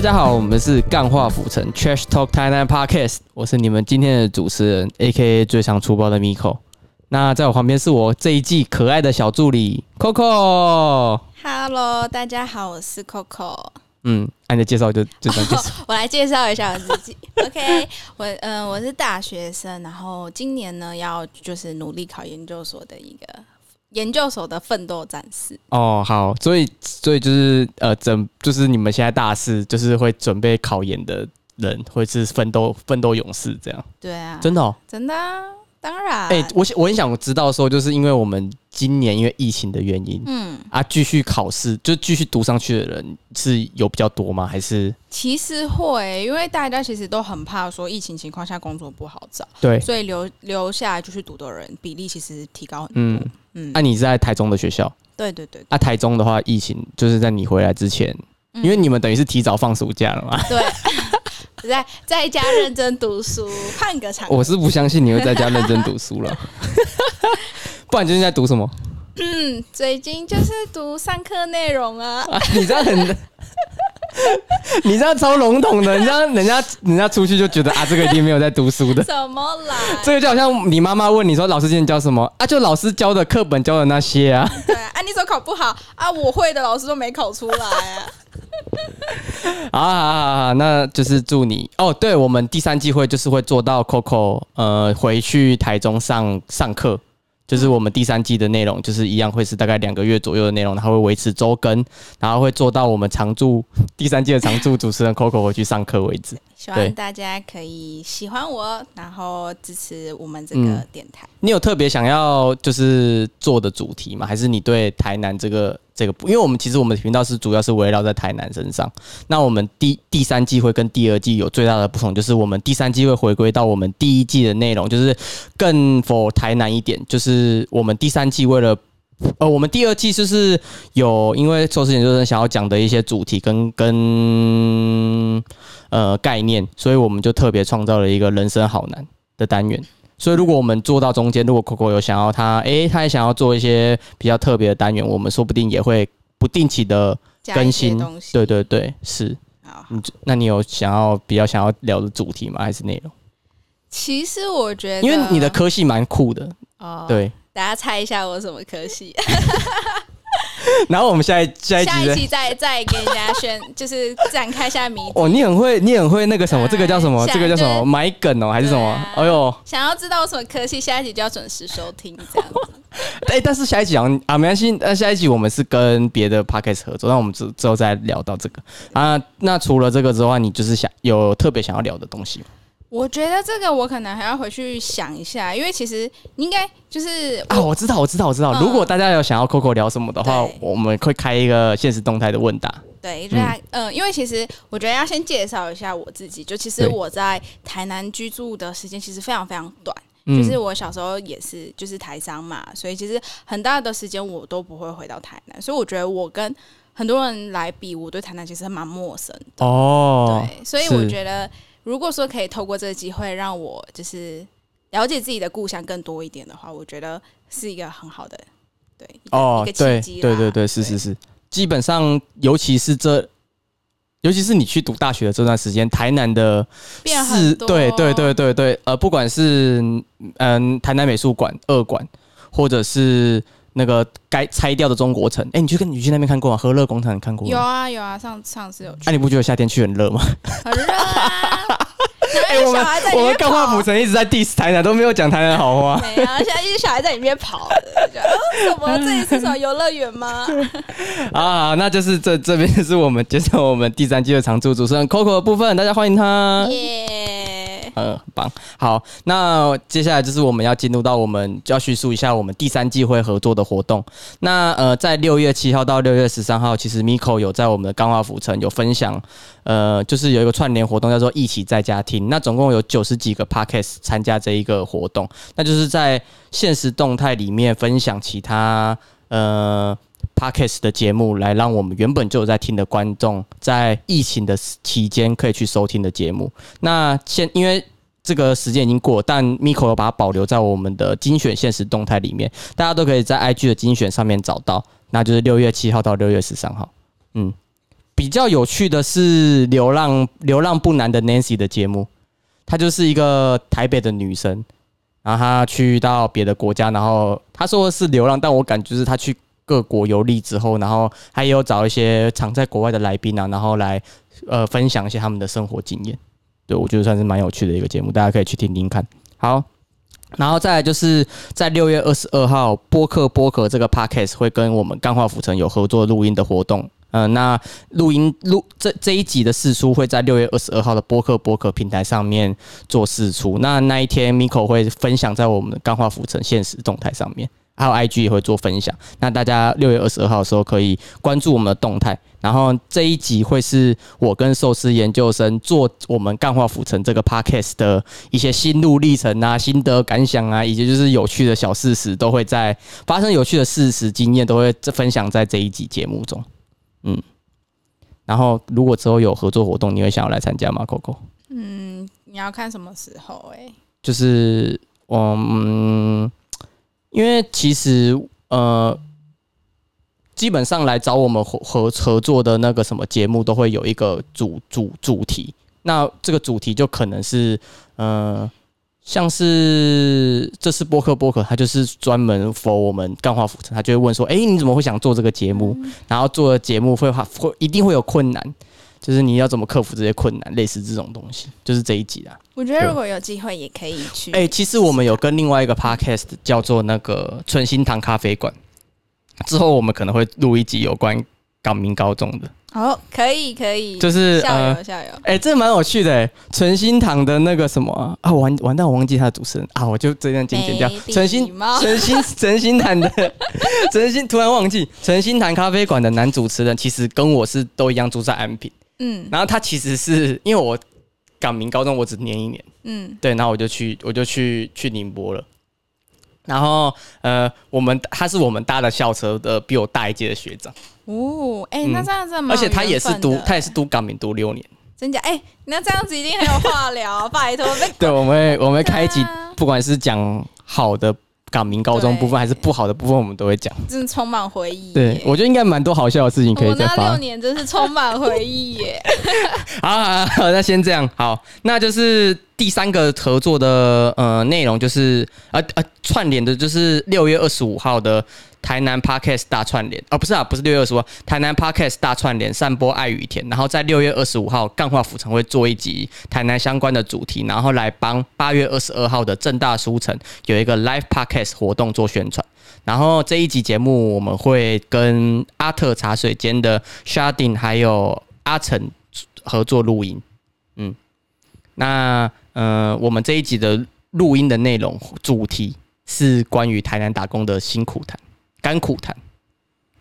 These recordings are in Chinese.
大家好，我们是干话府城 Trash Talk Thailand Podcast，我是你们今天的主持人，A.K.A 最常出包的 Miko。那在我旁边是我这一季可爱的小助理 Coco。Hello，大家好，我是 Coco。嗯，按你的介绍就就这样介绍。我来介绍一下我自己。OK，我嗯、我是大学生，然后今年呢要就是努力考研究所的一个研究所的奋斗战士。哦，好，所以所以就是呃，整就是你们现在大四就是会准备考研的人，会是奋斗奋斗勇士这样，对啊，真的哦。真的啊，当然。哎、我想我很想知道说，就是因为我们今年因为疫情的原因嗯，啊，继续考试就继续读上去的人是有比较多吗？还是其实会，因为大家其实都很怕说疫情情况下工作不好找，对？所以留留下来继续读的人比例其实提高很多。嗯，嗯，那、你是在台中的学校？对对对啊，台中的话，疫情就是在你回来之前，嗯因为你们等于是提早放暑假了嘛。对，在在家认真读书，换个场我是不相信你会在家认真读书了，不然最近在读什么？嗯，最近就是读上课内容啊。啊，你这样很，你这样超笼统的，你这样人家人家出去就觉得啊，这个一定没有在读书的。怎么啦？这个就好像你妈妈问你说老师今天教什么啊？就老师教的课本教的那些啊。对啊，啊你说考不好啊，我会的老师都没考出来啊。好好好好，那就是祝你哦。对我们第三季会就是会做到 Coco 呃回去台中上上课，就是我们第三季的内容就是一样会是大概两个月左右的内容，它会维持周更，然后会做到我们常驻第三季的常驻主持人 Coco 回去上课为止。希望大家可以喜欢我，然后支持我们这嗯个电台。你有特别想要就是做的主题吗？还是你对台南这个这个？因为我们其实我们的频道是主要是围绕在台南身上。那我们第第三季会跟第二季有最大的不同，就是我们第三季会回归到我们第一季的内容，就是更 for 台南一点。就是我们第三季为了呃，我们第二季就是有因为硕士研究生想要讲的一些主题跟跟呃概念，所以我们就特别创造了一个人生好难的单元。所以如果我们做到中间，如果 Coco 有想要他，诶，他也想要做一些比较特别的单元，我们说不定也会不定期的更新。对对对，是。好，好你那你有想要比较想要聊的主题吗？还是内容？其实我觉得，因为你的科系蛮酷的，哦，，对。大家猜一下我什么科系？然后我们下一下一集再下一期再再给人家宣，就是展开一下谜题。哦，你很会，你很会那个什么，这个叫什么？这个叫什么？就是埋梗哦，还是什么？哎呦，想要知道我什么科系，下一集就要准时收听，这样子。哎，但是下一集好像啊，没关系。那下一集我们是跟别的 podcast 合作，那我们之之后再聊到这个啊。那除了这个之外，你就是想有特别想要聊的东西吗？我觉得这个我可能还要回去想一下，因为其实应该就是啊，我知道，我知道，我知道。嗯如果大家有想要 Coco 聊什么的话，我们会开一个现实动态的问答。对，就是他嗯、因为其实我觉得要先介绍一下我自己，就其实我在台南居住的时间其实非常非常短，嗯就是我小时候也是就是台商嘛，所以其实很大的时间我都不会回到台南，所以我觉得我跟很多人来比，我对台南其实蛮陌生的。哦，对，所以我觉得如果说可以透过这个机会让我就是了解自己的故乡更多一点的话，我觉得是一个很好的对哦一，个对契机啦对对对，是是是。基本上，尤其是这，尤其是你去读大学的这段时间，台南的是，变很多，对对对对对，呃，不管是嗯台南美术馆二馆，或者是那个该拆掉的中国城，哎，你去跟你去那边看过吗？和乐广场你看过吗？有啊有啊，上上次有去，哎，你不觉得夏天去很热吗？很热啊，哎、我们我们干话跑府城一直在 diss 台南，都没有讲台南好话。没啊，现在一些小孩在里面跑的，就哦什么这里是什么游乐园吗？啊，那就是这这边就是我们介绍我们第三季的常驻主持人 Coco 的部分，大家欢迎他。呃，很棒。好，那接下来就是我们要进入到我们就要叙述一下我们第三季会合作的活动。那呃，在六月七号到六月十三号，其实 Miko 有在我们的钢化府城有分享，呃，就是有一个串联活动叫做“一起在家听”。那总共有九十几个 Podcast 参加这一个活动，那就是在现实动态里面分享其他呃 podcast 的节目，来让我们原本就有在听的观众，在疫情的期间可以去收听的节目。那现因为这个时间已经过，但 Miko 有把它保留在我们的精选现实动态里面，大家都可以在 IG 的精选上面找到。那就是六月七号到六月十三号。嗯，比较有趣的是流浪流浪不难的 Nancy 的节目，她就是一个台北的女生，然后她去到别的国家，然后她说是流浪，但我感觉是她去各国游历之后，然后还有找一些常在国外的来宾啊，然后来呃分享一些他们的生活经验。对我觉得算是蛮有趣的一个节目，大家可以去听听看。好。然后再来就是在六月二十二号，播客播客这个 podcast 会跟我们钢化浮城有合作录音的活动。嗯，那录音录这这一集的试出会在六月二十二号的播客播客平台上面做试出。那那一天，Miko 会分享在我们的钢化浮城现实动态上面。还有 IG 也会做分享，那大家六月二十二号的时候可以关注我们的动态。然后这一集会是我跟寿司研究生做我们干化府城这个 Podcast 的一些心路历程啊、心得感想啊，以及就是有趣的小事实，都会在发生有趣的事实经验，都会分享在这一集节目中。嗯，然后如果之后有合作活动，你会想要来参加吗，Coco？嗯，你要看什么时候？哎，就是我嗯。因为其实呃，基本上来找我们合合合作的那个什么节目，都会有一个主主主题。那这个主题就可能是呃，像是这次播客播客，他就是专门 for 我们干化浮城，他就会问说：“哎，你怎么会想做这个节目？然后做的节目会会一定会有困难。”就是你要怎么克服这些困难，类似这种东西，就是这一集啦。我觉得如果有机会也可以去。哎，其实我们有跟另外一个 podcast 叫做那个纯心堂咖啡馆，之后我们可能会录一集有关港民高中的。哦，可以可以，就是校友校友。哎，这蛮有趣的哎，纯心堂的那个什么啊，完完蛋，我忘记他的主持人啊，我就这样剪剪掉。纯心纯心纯心堂的纯心突然忘记纯心堂咖啡馆的男主持人，其实跟我是都一样住在安平。嗯，然后他其实是因为我港民高中我只念一年，嗯，对，然后我就去我就去去宁波了，然后呃，我们他是我们搭的校车的比我大一届的学长，哦，哎，那这样子，而且他也是读他也是读港民读六年，真假？哎，那这样子一定很有话聊，拜托，对，我们我们开一集，不管是讲好的。港民高中部分还是不好的部分，我们都会讲。真的充满回忆。对，我觉得应该蛮多好笑的事情可以再发。六年真是充满回忆耶。好，好，那先这样。好，那就是第三个合作的呃内容，就是呃呃串联的，就是六月二十五号的。台南 Podcast 大串联哦，不是啊，不是六月二十五，台南 Podcast 大串联，散播爱与甜。然后在六月二十五号，干化府城会做一集台南相关的主题，然后来帮八月二十二号的正大书城有一个 Live Podcast 活动做宣传。然后这一集节目我们会跟阿特茶水间的 Sharding 还有阿成合作录音。嗯，那呃，我们这一集的录音的内容主题是关于台南打工的辛苦谈。甘苦谈，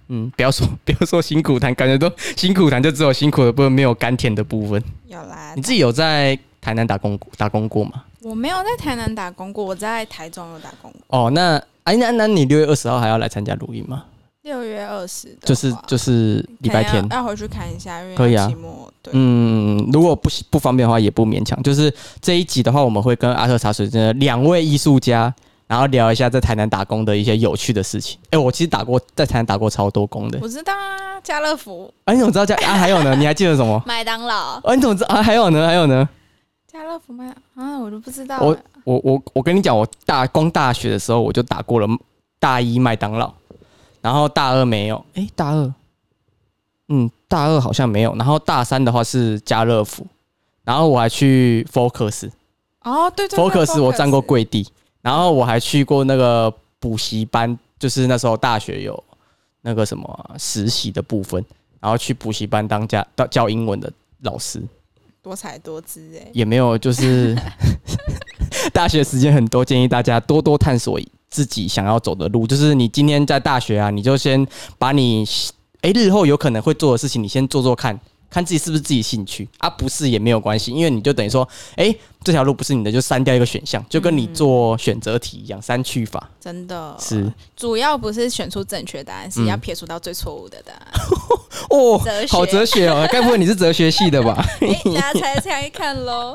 嗯，不要说 不要说辛苦谈，感觉都 辛苦谈就只有辛苦的部分，没有甘甜的部分。有啦，你自己有在台南打工打工过吗？我没有在台南打工过，我在台中有打工。哦，那哎那那你六月二十号还要来参加录音吗？六月二十，就是就是礼拜天，要回去看一下，因为可以啊。对，嗯，如果不不方便的话，也不勉强。就是这一集的话，我们会跟阿特茶水间的两位艺术家。然后聊一下在台南打工的一些有趣的事情。哎，我其实打过在台南打过超多工的。我知道啊，家乐福。哎，你怎么知道家啊？还有呢？你还记得什么？麦当劳。哎，你怎么知道啊？还有呢？还有呢？家乐福麦啊，我都不知道。我我我我跟你讲，我大光大学的时候我就打过了大一麦当劳，然后大二没有。哎，大二，嗯，大二好像没有。然后大三的话是家乐福，然后我还去 Focus。哦，对对，Focus 我站过跪地。然后我还去过那个补习班，就是那时候大学有那个什么实习的部分，然后去补习班当教教英文的老师，多才多姿哎，也没有就是 大学时间很多，建议大家多多探索自己想要走的路。就是你今天在大学啊，你就先把你哎日后有可能会做的事情，你先做做看。看自己是不是自己兴趣啊？不是也没有关系，因为你就等于说，哎，这条路不是你的，就删掉一个选项，就跟你做选择题一样，删去法。真的是，主要不是选出正确答案，是要撇除到最错误的答案。哦哲，学好哲学哦，该不会你是哲学系的吧？哎，大家猜猜看喽。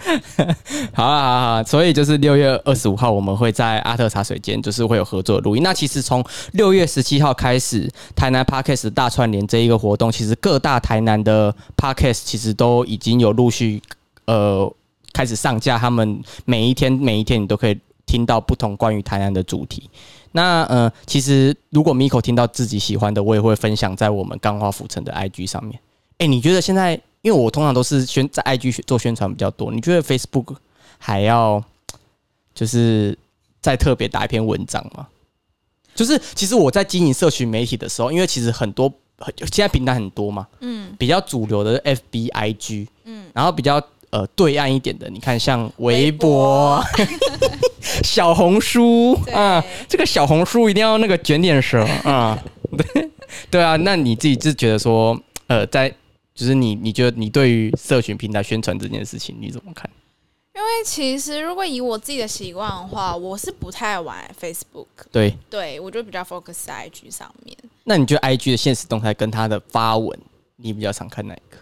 好啊，好啊所以就是六月二十五号，我们会在阿特茶水间，就是会有合作的录音。那其实从六月十七号开始，台南 Podcast 大串联这一个活动，其实各大台台南的 Podcast 其实都已经有陆续呃开始上架，他们每一天每一天你都可以听到不同关于台南的主题。那呃，其实如果 Miko 听到自己喜欢的，我也会分享在我们钢化浮城的 IG 上面。哎、你觉得现在，因为我通常都是宣在 IG 做宣传比较多，你觉得 Facebook 还要就是再特别打一篇文章吗？就是其实我在经营社群媒体的时候，因为其实很多现在平台很多嘛，嗯。比较主流的 FB、IG，嗯，然后比较呃对岸一点的，你看像微微博。博、小红书啊，这个小红书一定要那个卷点舌啊，对对啊，那你自己是觉得说，呃，在就是你你觉得你对于社群平台宣传这件事情你怎么看？因为其实如果以我自己的习惯的话，我是不太玩 Facebook，对，对我就比较 focus 在 IG 上面。那你觉得 IG 的现实动态跟它的发文，你比较常看哪一个？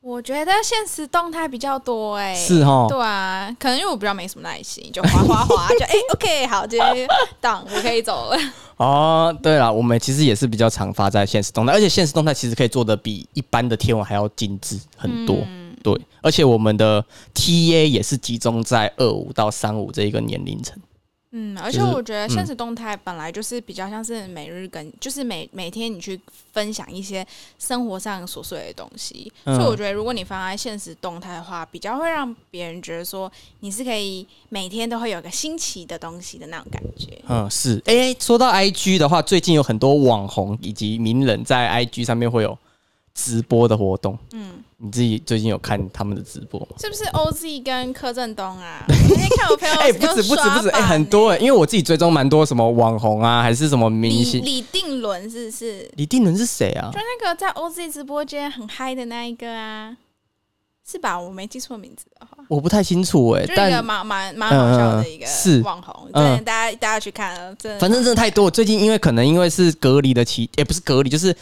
我觉得现实动态比较多哎、是哦，对啊，可能因为我比较没什么耐心，就滑滑滑，就哎、OK 好，今天档我可以走了。哦，对了，我们其实也是比较常发在现实动态，而且现实动态其实可以做的比一般的天文还要精致很多。嗯对，而且我们的 TA 也是集中在二五到三五这一个年龄层。嗯，而且我觉得现实动态本来就是比较像是每日跟，就是每每天你去分享一些生活上琐碎的东西，嗯所以我觉得如果你放在现实动态的话，比较会让别人觉得说你是可以每天都会有个新奇的东西的那种感觉。嗯，是。哎、说到 IG 的话，最近有很多网红以及名人在 IG 上面会有直播的活动。嗯，你自己最近有看他们的直播吗？是不是 OZ 跟柯震东啊？我那天看我朋友哎、不止不止不止，哎、很多哎、因为我自己追踪蛮多什么网红啊，还是什么明星。李定伦是不是？李定伦是谁啊就？那个在 OZ 直播间很嗨的那一个啊，是吧？我没记错名字的话。我不太清楚哎、就是一个但蛮蛮蛮好笑的一个嗯是网红，嗯真的大家大家去看了，真的反正真的太多。最近因为可能因为是隔离的期，也、不是隔离，就是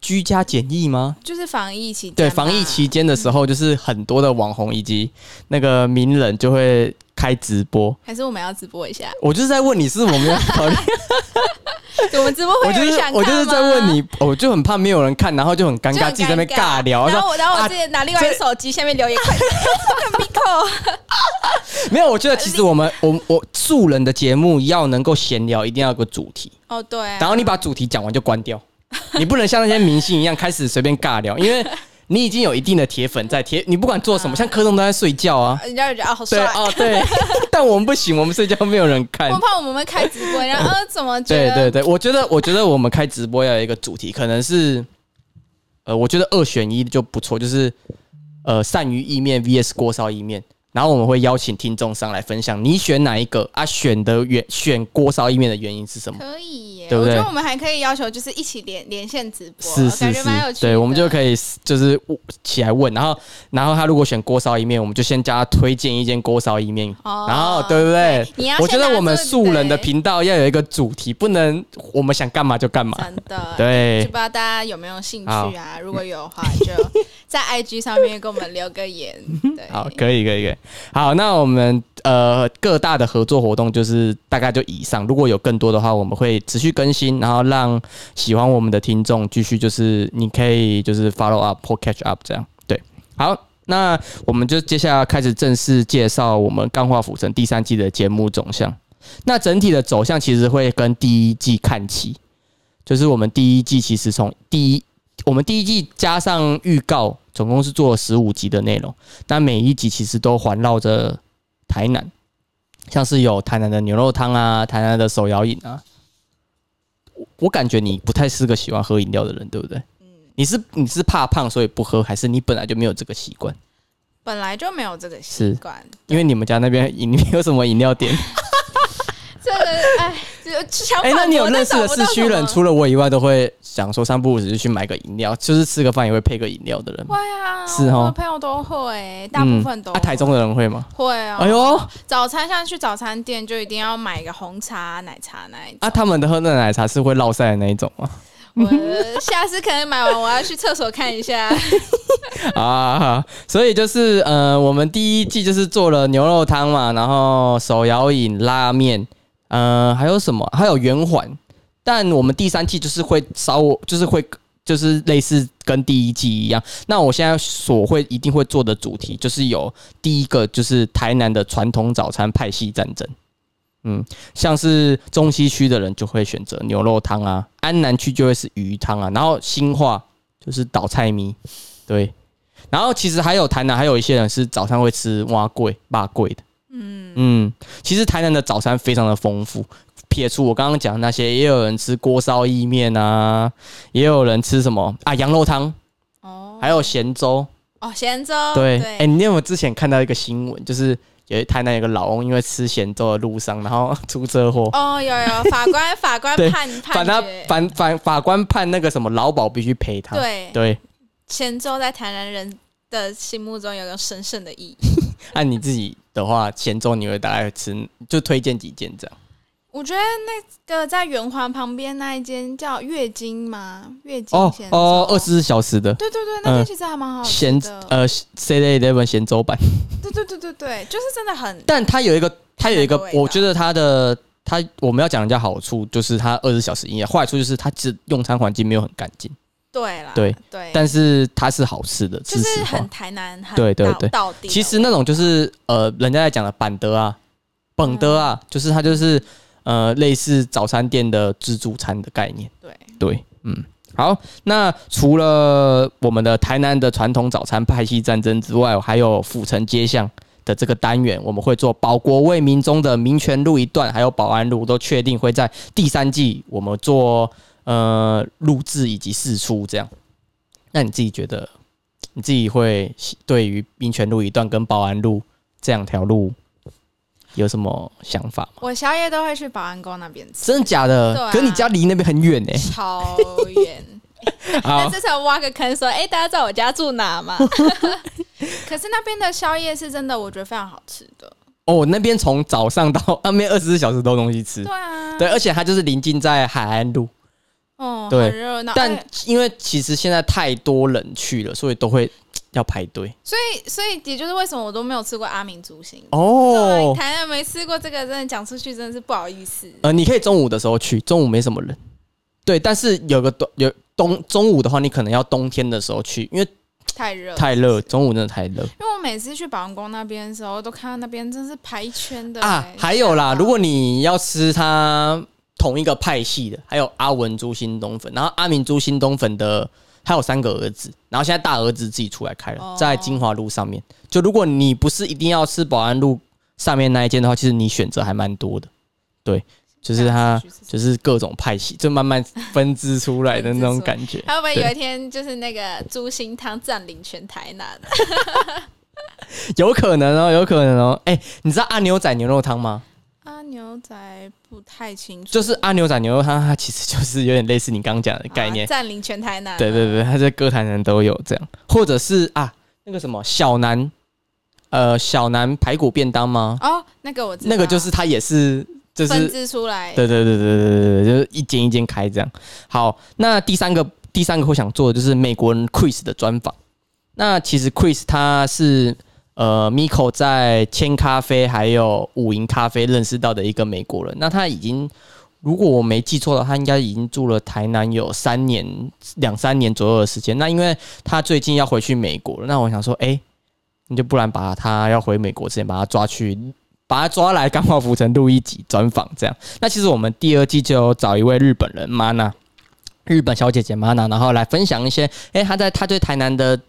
居家检疫吗？就是防疫期间对，防疫期间的时候，就是很多的网红以及那个名人就会开直播。还是我们要直播一下，我就是在问你，是我们要考虑？我们直播会有我就是想我就是在问你，我就很怕没有人看，然后就很尴尬，自己在那尬聊。然后我然后我自己拿另外一个手机下面留言，快点看 Miko，没有，我觉得其实我们我我素人的节目要能够闲聊，一定要有个主题，哦对，然后你把主题讲完就关掉，你不能像那些明星一样开始随便尬聊，因为你已经有一定的铁粉在铁，你不管做什么，像柯东都在睡觉啊。人家就觉得啊好帅，对哦，对，但我们不行，我们睡觉没有人看。我。怕我们会开直播，然后呃怎么觉得？对对对，我觉得我觉得我们开直播要有一个主题，可能是，呃，我觉得二选一就不错，就是呃鳝鱼意面 VS 锅烧意面，然后我们会邀请听众上来分享，你选哪一个啊？选的原选锅烧意面的原因是什么？可以耶，对不对我觉得我们还可以要求就是一起连连线直播，是是是，对，我们就可以就是起来问，然后然后他如果选锅烧意面，我们就先叫他推荐一间锅烧意面，哦然后对不对？你要我觉得我们素人的频道要有一个主题，不能我们想干嘛就干嘛。真的，对就不知道大家有没有兴趣啊？如果有的话，就在 IG 上面给我们留个言。对，好，可以，可以，可以。好，那我们呃各大的合作活动就是大概就以上，如果有更多的话，我们会持续更新，然后让喜欢我们的听众继续就是你可以就是 follow up 或 catch up 这样。对，好。那我们就接下来开始正式介绍我们《钢化浮城》第三季的节目走向。那整体的走向其实会跟第一季看齐，就是我们第一季其实从第一，我们第一季加上预告，总共是做了十五集的内容。那每一集其实都环绕着台南，像是有台南的牛肉汤啊，台南的手摇饮啊。我我感觉你不太是个喜欢喝饮料的人，对不对？你是你是怕胖所以不喝，还是你本来就没有这个习惯？本来就没有这个习惯，因为你们家那边饮有什么饮料店？这个哎，就想哎、那你有认识的市区人，除了我以外，都会想说三不五时就去买个饮料，就是吃个饭也会配个饮料的人吗。会啊，是哦我的朋友都会，大部分都嗯啊，台中的人会吗？会啊。哎呦，早餐像去早餐店就一定要买一个红茶、奶茶那一种。啊，他们的喝的奶茶是会落晒的那一种吗？我下次可能买完，我要去厕所看一下。啊，所以就是呃，我们第一季就是做了牛肉汤嘛，然后手摇饮、拉面，呃，还有什么？还有圆环。但我们第三季就是会稍，就是会就是类似跟第一季一样。那我现在所会一定会做的主题，就是有第一个就是台南的传统早餐派系战争。嗯，像是中西区的人就会选择牛肉汤啊，安南区就会是鱼汤啊，然后新化就是倒菜米，对。然后其实还有台南，还有一些人是早餐会吃蛙桂、霸桂的。嗯嗯，其实台南的早餐非常的丰富。撇除我刚刚讲的那些，也有人吃锅烧意面啊，也有人吃什么啊羊肉汤哦，还有咸粥哦，咸粥对。哎，你有没有之前看到一个新闻，就是有台南有个老翁因为吃咸粥的路上，然后出车祸？哦，有有法官 法官判判他反反法官判那个什么劳保必须赔他。对对。咸粥在台南人的心目中有个神圣的意义。按你自己的话，咸粥你会大概吃，就推荐几件这样。我觉得那个在圆环旁边那一间叫月经吗？月经哦哦，二十四小时的。对对对，那间其实还蛮好咸呃，C A Eleven 咸粥版。对对对对对，就是真的很。但它有一个，它有一个，我觉得它的它我们要讲人家好处，就是它二十四小时营业，坏处就是它只用餐环境没有很干净。对啦，对对，但是它是好吃的，就是很台南，对对对，到底其实那种就是呃，人家在讲的板德啊，本德啊，就是它就是呃，类似早餐店的自助餐的概念。对。对，嗯，好，那除了我们的台南的传统早餐派系战争之外，还有府城街巷的这个单元，我们会做保国为民中的民权路一段，还有保安路，都确定会在第三季我们做。呃，录制以及试出这样，那你自己觉得，你自己会对于民权路一段跟保安路这两条路有什么想法吗？我宵夜都会去保安宫那边吃，真的假的？可你家离那边很远呢，超远。那这才挖个坑说，哎，大家知道我家住哪吗？可是那边的宵夜是真的，我觉得非常好吃的。哦，那边从早上到那边二十四小时都有东西吃，对啊，对，而且它就是临近在海岸路。哦，对，很热闹。但因为其实现在太多人去了，所以都会 要排队。所以，所以也就是为什么我都没有吃过阿明猪心哦。台南没吃过这个，真的讲出去真的是不好意思。呃，你可以中午的时候去，中午没什么人。对，但是有个冬有冬中午的话，你可能要冬天的时候去，因为太热太热，中午真的太热。因为我每次去保安宫那边的时候，都看到那边真是排一圈的啊。还有啦，如果你要吃它。同一个派系的，还有阿文猪新东粉，然后阿明猪新东粉的，还有三个儿子，然后现在大儿子自己出来开了，在金华路上面。就如果你不是一定要吃保安路上面那一间的话，其实你选择还蛮多的。对，就是他，就是各种派系，就慢慢分支出来的那种感觉。会不会有一天就是那个猪心汤占领全台南？有可能哦，有可能哦。哎，你知道阿牛仔牛肉汤吗？阿牛仔不太清楚，就是阿牛仔牛肉汤，它其实就是有点类似你刚刚讲的概念，占领全台南。对对对，它在歌坛人都有这样，或者是啊，那个什么小南，呃，小南排骨便当吗？哦，那个我知道，那个就是它也是就是分支出来，对对对对对对对，就是一间一间开这样。好，那第三个第三个会想做的就是美国人 Chris 的专访。那其实 Chris 他是。呃，Miko 在千咖啡还有五营咖啡认识到的一个美国人，那他已经，如果我没记错的话，他应该已经住了台南有三年两三年左右的时间。那因为他最近要回去美国了，那我想说，哎，你就不然把他要回美国之前把他抓去，把他抓来刚好浮城录一集专访这样。那其实我们第二季就有找一位日本人 Mana，日本小姐姐 Mana，然后来分享一些，哎，他在他对台南的。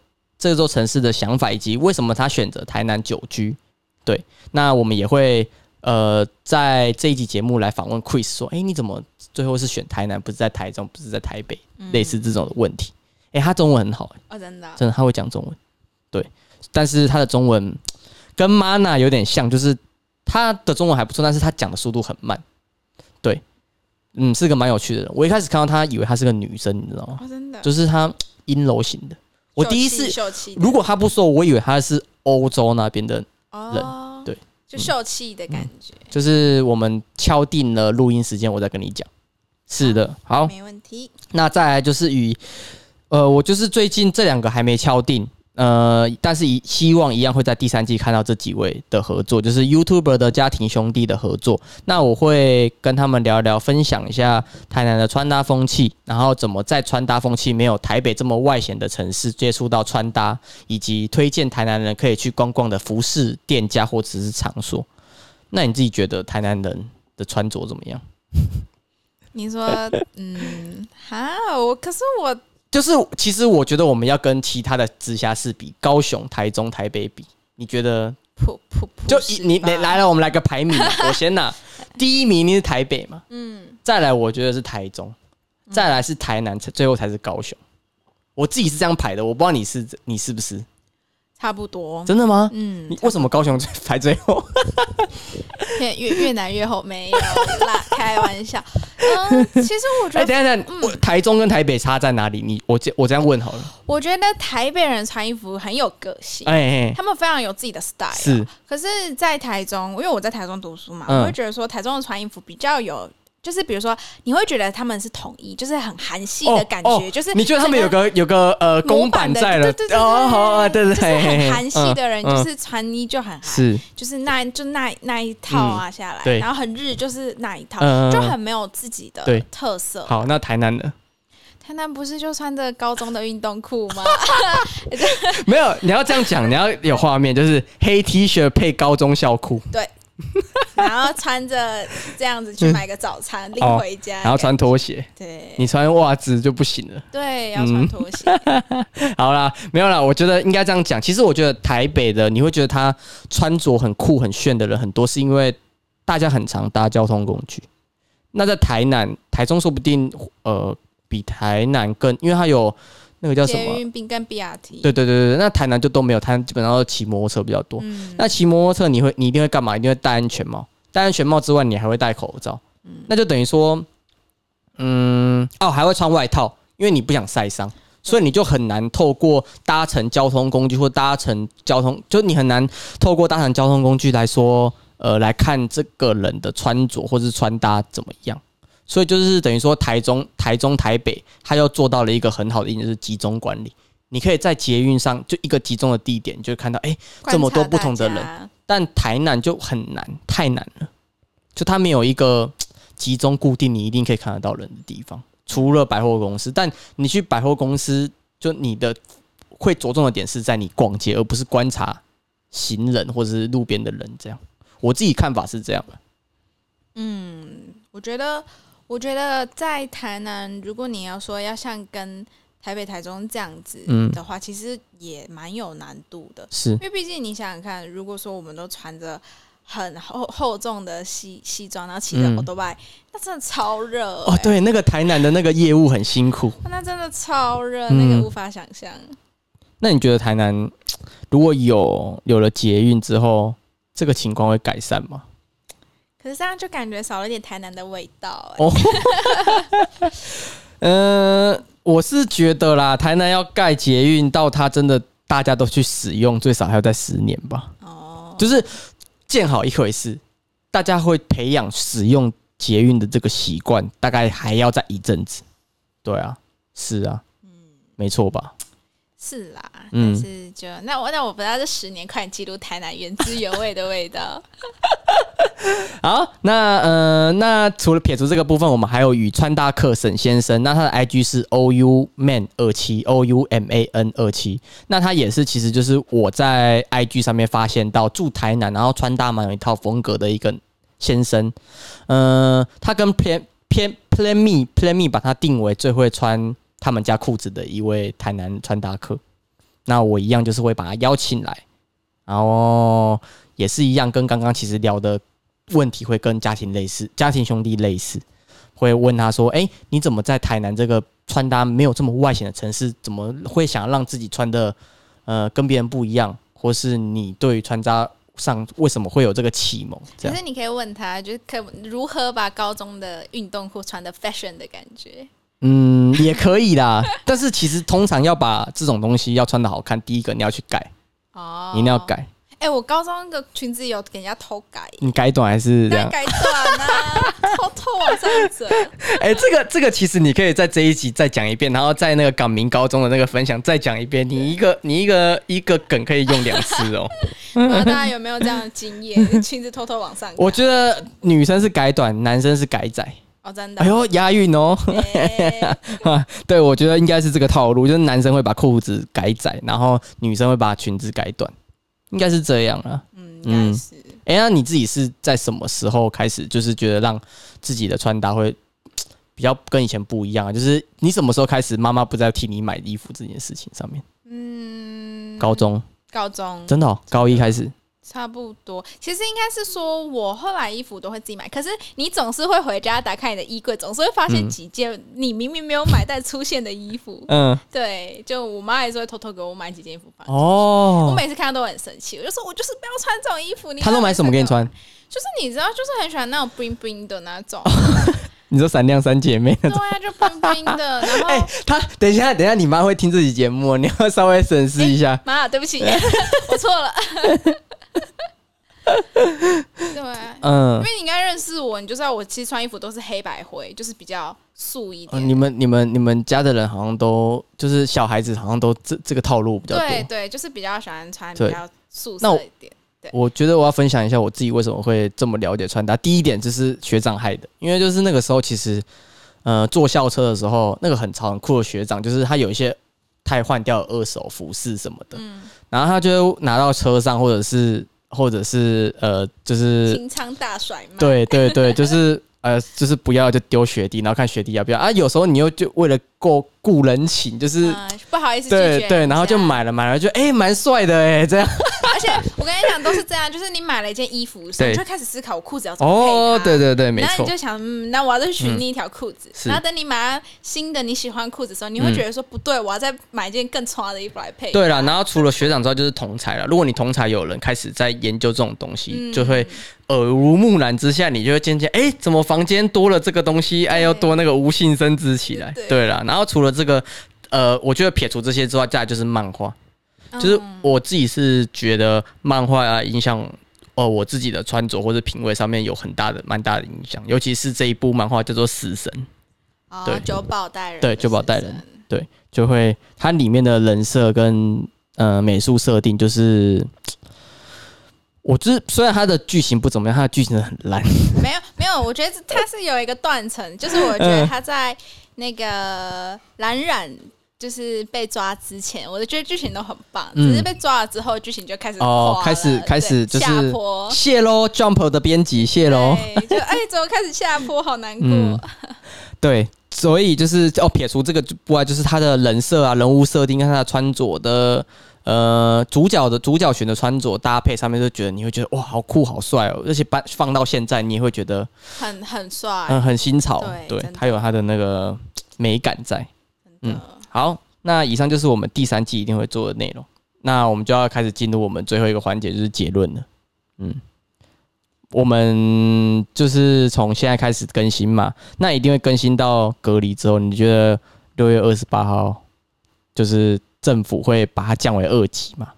这座城市的想法以及为什么他选择台南久居，对，那我们也会呃在这一集节目来访问 Chris 说，哎，你怎么最后是选台南，不是在台中，不是在台北，类似这种的问题。哎，他中文很好，哦，真的，真的他会讲中文，对，但是他的中文 跟 Mana 有点像，就是他的中文还不错，但是他讲的速度很慢，对，嗯，是个蛮有趣的人。我一开始看到他以为他是个女生，你知道吗？真的，就是他 阴柔型的。我第一次，如果他不说，我以为他是欧洲那边的人，对，就秀气的感觉。就是我们敲定了录音时间，我再跟你讲，是的，好，没问题。那再来就是与，呃，我就是最近这两个还没敲定，呃，但是一希望一样会在第三季看到这几位的合作，就是 YouTuber 的家庭兄弟的合作。那我会跟他们聊一聊，分享一下台南的穿搭风气，然后怎么在穿搭风气没有台北这么外显的城市接触到穿搭，以及推荐台南人可以去逛逛的服饰店家或者是场所。那你自己觉得台南人的穿着怎么样？你说，嗯，哈，我可是我就是，其实我觉得我们要跟其他的直辖市比，高雄、台中、台北比，你觉得？普普普就你你吧来了，我们来个排名，我先拿 第一名，你是台北嘛？嗯，再来，我觉得是台中，再来是台南，最后才是高雄。我自己是这样排的，我不知道你是你是不是差不多。真的吗？嗯你，为什么高雄 排最后？越越越南越后没有啦，开玩笑。嗯，其实我觉哎，得，等一下台中跟台北差在哪里？你我这我这样问好了。我觉得台北人穿衣服很有个性。哎哎，他们非常有自己的 style，是可是，在台中，因为我在台中读书嘛，嗯我会觉得说台中的穿衣服比较有，就是比如说，你会觉得他们是统一，就是很韩系的感觉，哦哦就是你觉得他们有个有个呃模公版在了？的对对对哦，好啊，对对，就是嘿嘿嘿很韩系的人，嗯就是穿衣就很韩，是就是那就那那一套啊下来，对然后很日就是那一套，嗯就很没有自己的特色。好。那台南呢？台南不是就穿着高中的运动裤吗？没有，你要这样讲，你要有画面，就是黑 T 恤配高中校裤，然后穿着这样子去买个早餐拎回家，嗯然后穿拖鞋。对你穿袜子就不行了。对要穿拖鞋，好啦，没有啦，我觉得应该这样讲。其实我觉得台北的，你会觉得他穿着很酷、很炫的人很多，是因为大家很常搭交通工具。那在台南、台中，说不定呃比台南更，因为它有那个叫什捷么？对对对对，对那台南就都没有，台南基本上都骑摩托车比较多。嗯，那骑摩托车你会你一定会干嘛？一定会戴安全帽。戴安全帽之外，你还会戴口罩。那就等于说，嗯，哦，还会穿外套，因为你不想晒伤，所以你就很难透过搭乘交通工具或搭乘交通，就你很难透过搭乘交通工具来说，呃，来看这个人的穿着或是穿搭怎么样。所以就是等于说，台中、台中、台北，它又做到了一个很好的一点，就是集中管理。你可以在捷运上就一个集中的地点，就看到哎、这么多不同的人但台南就很难，太难了。就它没有一个集中固定，你一定可以看得到人的地方，除了百货公司。但你去百货公司，就你的会着重的点是在你逛街，而不是观察行人或者是路边的人。这样，我自己看法是这样的。嗯，我觉得，我觉得在台南，如果你要说要像跟台北、台中这样子嗯的话，其实也蛮有难度的，是因为毕竟你想想看，如果说我们都穿着很厚厚重的西西装，然后骑着嗯 o t o b i 那真的超热、哦，对，那个台南的那个业务很辛苦。欸，那真的超热，嗯那个无法想象。那你觉得台南如果有有了捷运之后，这个情况会改善吗？可是这样就感觉少了点台南的味道、欸。哦，呃，我是觉得啦，台南要盖捷运到它真的大家都去使用，最少还要在十年吧。哦，就是建好一回事，大家会培养使用捷运的这个习惯，大概还要再一阵子。对啊，是啊，嗯没错吧？是啦，嗯。但是就那我那我不知道这十年快点记录台南原汁原味的味道。好，那呃，那除了撇除这个部分，我们还有与穿搭客沈先生，那他的 IG 是 O U Man 二七 O U M A N 二七，那他也是其实就是我在 IG 上面发现到住台南，然后穿搭蛮有一套风格的一个先生，呃，他跟 Plan Plan Plan Me Plan Me 把他定为最会穿他们家裤子的一位台南穿搭客，那我一样就是会把他邀请来，然后也是一样跟刚刚其实聊的问题会跟家庭类似，家庭兄弟类似，会问他说：“哎、你怎么在台南这个穿搭没有这么外显的城市，怎么会想要让自己穿的呃跟别人不一样？或是你对穿搭上为什么会有这个启蒙？”这样可是你可以问他，就是可如何把高中的运动裤穿的 fashion 的感觉。嗯也可以啦，但是其实通常要把这种东西要穿的好看，第一个你要去改，哦，你一定要。改。哎、我高中那个裙子有给人家偷改，你改短还是这样？改短啊，偷偷往上折。哎、这个这个其实你可以在这一集再讲一遍，然后在那个港民高中的那个分享再讲一遍。你一个你一个一个梗可以用两次哦。不知道大家有没有这样的经验？裙子偷偷往上改。我觉得女生是改短，男生是改窄。哦，真的。哎呦，押韵哦！哎 啊，对，我觉得应该是这个套路，就是男生会把裤子改窄，然后女生会把裙子改短，应该是这样啊。嗯，应该是。哎、那你自己是在什么时候开始，就是觉得让自己的穿搭会比较跟以前不一样啊？就是你什么时候开始妈妈不再替你买衣服这件事情上面？嗯，高中高中真的、哦，高一开始，差不多。其实应该是说，我后来衣服都会自己买，可是你总是会回家打开你的衣柜，总是会发现嗯几件你明明没有买但出现的衣服。嗯，对，就我妈也是会偷偷给我买几件衣服放。我哦，每次看到都很生气，我就说我就是不要穿这种衣服。你他都买什么给你？穿？就是你知道，就是很喜欢那种 bling bling 的那种。你说闪亮三姐妹那对种？啊，就 bling bling 的。然后，哎、他等一下，等一下，你妈会听这期节目，你要稍微审视一下。妈，对不起，我错了。对嗯，因嗯、为你应该认识我，你就知道我其实穿衣服都是黑白灰，就是比较素一哦点。你们、你们、你们家的人好像都就是小孩子，好像都这这个套路比较多。对对，就是比较喜欢穿比较素色一点。我觉得我要分享一下我自己为什么会这么了解穿搭。第一点就是学长害的，因为就是那个时候其实，呃，坐校车的时候，那个很潮很酷的学长，就是他有一些太换掉二手服饰什么的，嗯，然后他就拿到车上，或者是或者是呃，就是清仓大甩卖。对对对，就是呃，就是不要就丢学弟，然后看学弟要不要啊。有时候你又就为了过顾人情，就是。嗯，不好意思拒绝对对，然后就买了买了，就哎蛮帅的哎，这样 而且我跟你讲，都是这样，就是你买了一件衣服，对你就开始思考我裤子要怎么配哦，对对对，没错然后你，就想，嗯，那我要再去寻另一条裤子。是然后等你买到新的你喜欢裤子的时候，你会嗯觉得说不对，我要再买一件更穿的衣服来配。对了，然后除了学长之外，就是同才了。如果你同才有人开始在研究这种东西，嗯就会耳濡目染之下，你就会渐渐哎，怎么房间多了这个东西？哎，对要多那个无性生殖起来。对对了，然后除了这个，呃，我觉得撇除这些之外，再来就是漫画。就是嗯我自己是觉得漫画啊影响哦我自己的穿着或者品味上面有很大的蛮大的影响，尤其是这一部漫画叫做《死神》，哦对九保带人，对九保带人，对，就会它里面的人设跟呃美术设定就是。我就是虽然它的剧情不怎么样，它的剧情很烂。没有没有，我觉得它是有一个断层，就是我觉 嗯得它在那个蓝染。就是被抓之前，我觉得剧情都很棒，嗯只是被抓了之后，剧情就开始，哦开始了开始就是下坡，谢喽，Jump 的编辑谢喽。对，就 哎，怎么开始下坡，好难过。嗯对，所以就是哦，撇除这个之外，就是他的人设啊、人物设定跟他的穿着的呃主角的主角群的穿着搭配上面，就觉得你会觉得哇，好酷、好帅哦！而且把放到现在，你也会觉得很很帅，嗯很新潮，对对真，的他有它的那个美感在。嗯，好，那以上就是我们第三季一定会做的内容。那我们就要开始进入我们最后一个环节，就是结论了。嗯，我们就是从现在开始更新嘛，那一定会更新到隔离之后。你觉得六月二十八号，就是政府会把它降为二级嘛？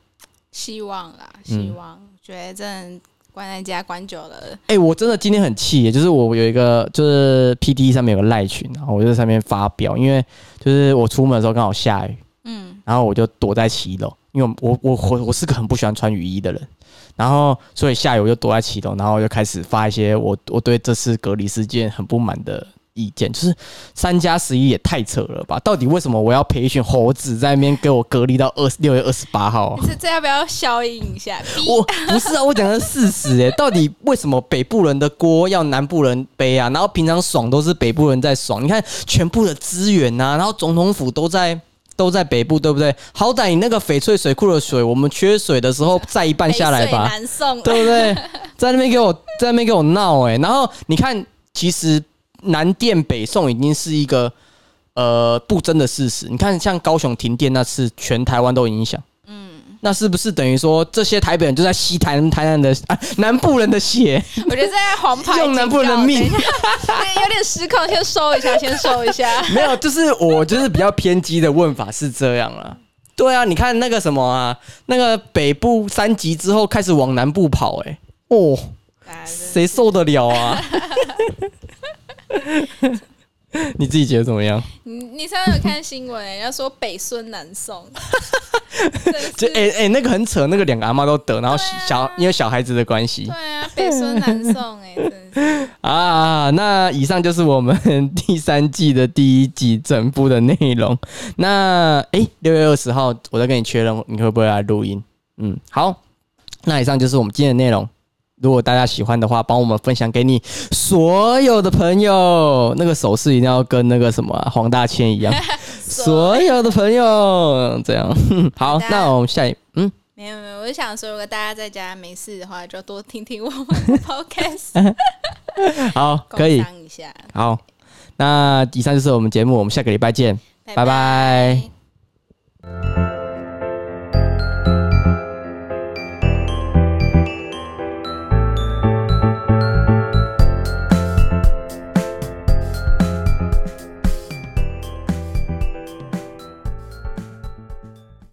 希望啦，嗯希望。觉得真的关在家关久了，哎、我真的今天很气耶，就是我有一个就是 P D 上面有个赖群，然后我就在上面发表，因为就是我出门的时候刚好下雨，嗯，然后我就躲在七楼，因为我我我我是个很不喜欢穿雨衣的人，然后所以下雨我就躲在七楼，然后就开始发一些我我对这次隔离事件很不满的意见，就是三加十一也太扯了吧？到底为什么我要陪一群猴子在那边给我隔离到二六月二十八号啊？这这要不要消音一下？我不是啊，我讲的是事实诶、到底为什么北部人的锅要南部人背啊？然后平常爽都是北部人在爽，你看全部的资源呐、然后总统府都在都在北部，对不对？好歹你那个翡翠水库的水，我们缺水的时候再一半下来吧北，水南送，对不对？在那边给我在那边给我闹诶、然后你看，其实南电北送已经是一个呃不争的事实。你看，像高雄停电那次，全台湾都影响。那是不是等于说这些台北人就在吸台台南的啊 南部人的血？我觉得在黄牌用南部人的命 有点失控，先收一下，先收一下。没有，就是我就是比较偏激的问法是这样啦。对啊，你看那个什么啊，那个北部三级之后开始往南部跑、欸，哦，谁受得了啊？你自己觉得怎么样？你你上次有看新闻、欸，人家说北孙南宋，真的是就哎哎、那个很扯，那个两个阿妈都得，然后小、因为小孩子的关系对啊，北孙南宋、哎，真的是 啊。那以上就是我们第三季的第一集整部的内容。那哎，六、月二十号我再跟你确认，你会不会来录音？嗯，好。那以上就是我们今天的内容。如果大家喜欢的话，帮我们分享给你所有的朋友。那个手势一定要跟那个什么啊、黄大千一样，所有的朋友这样。好，那我们下一嗯。没有没有，我就想说，如果大家在家没事的话，就多听听我们的 podcast，好，可以好，那以上就是我们节目，我们下个礼拜见。拜拜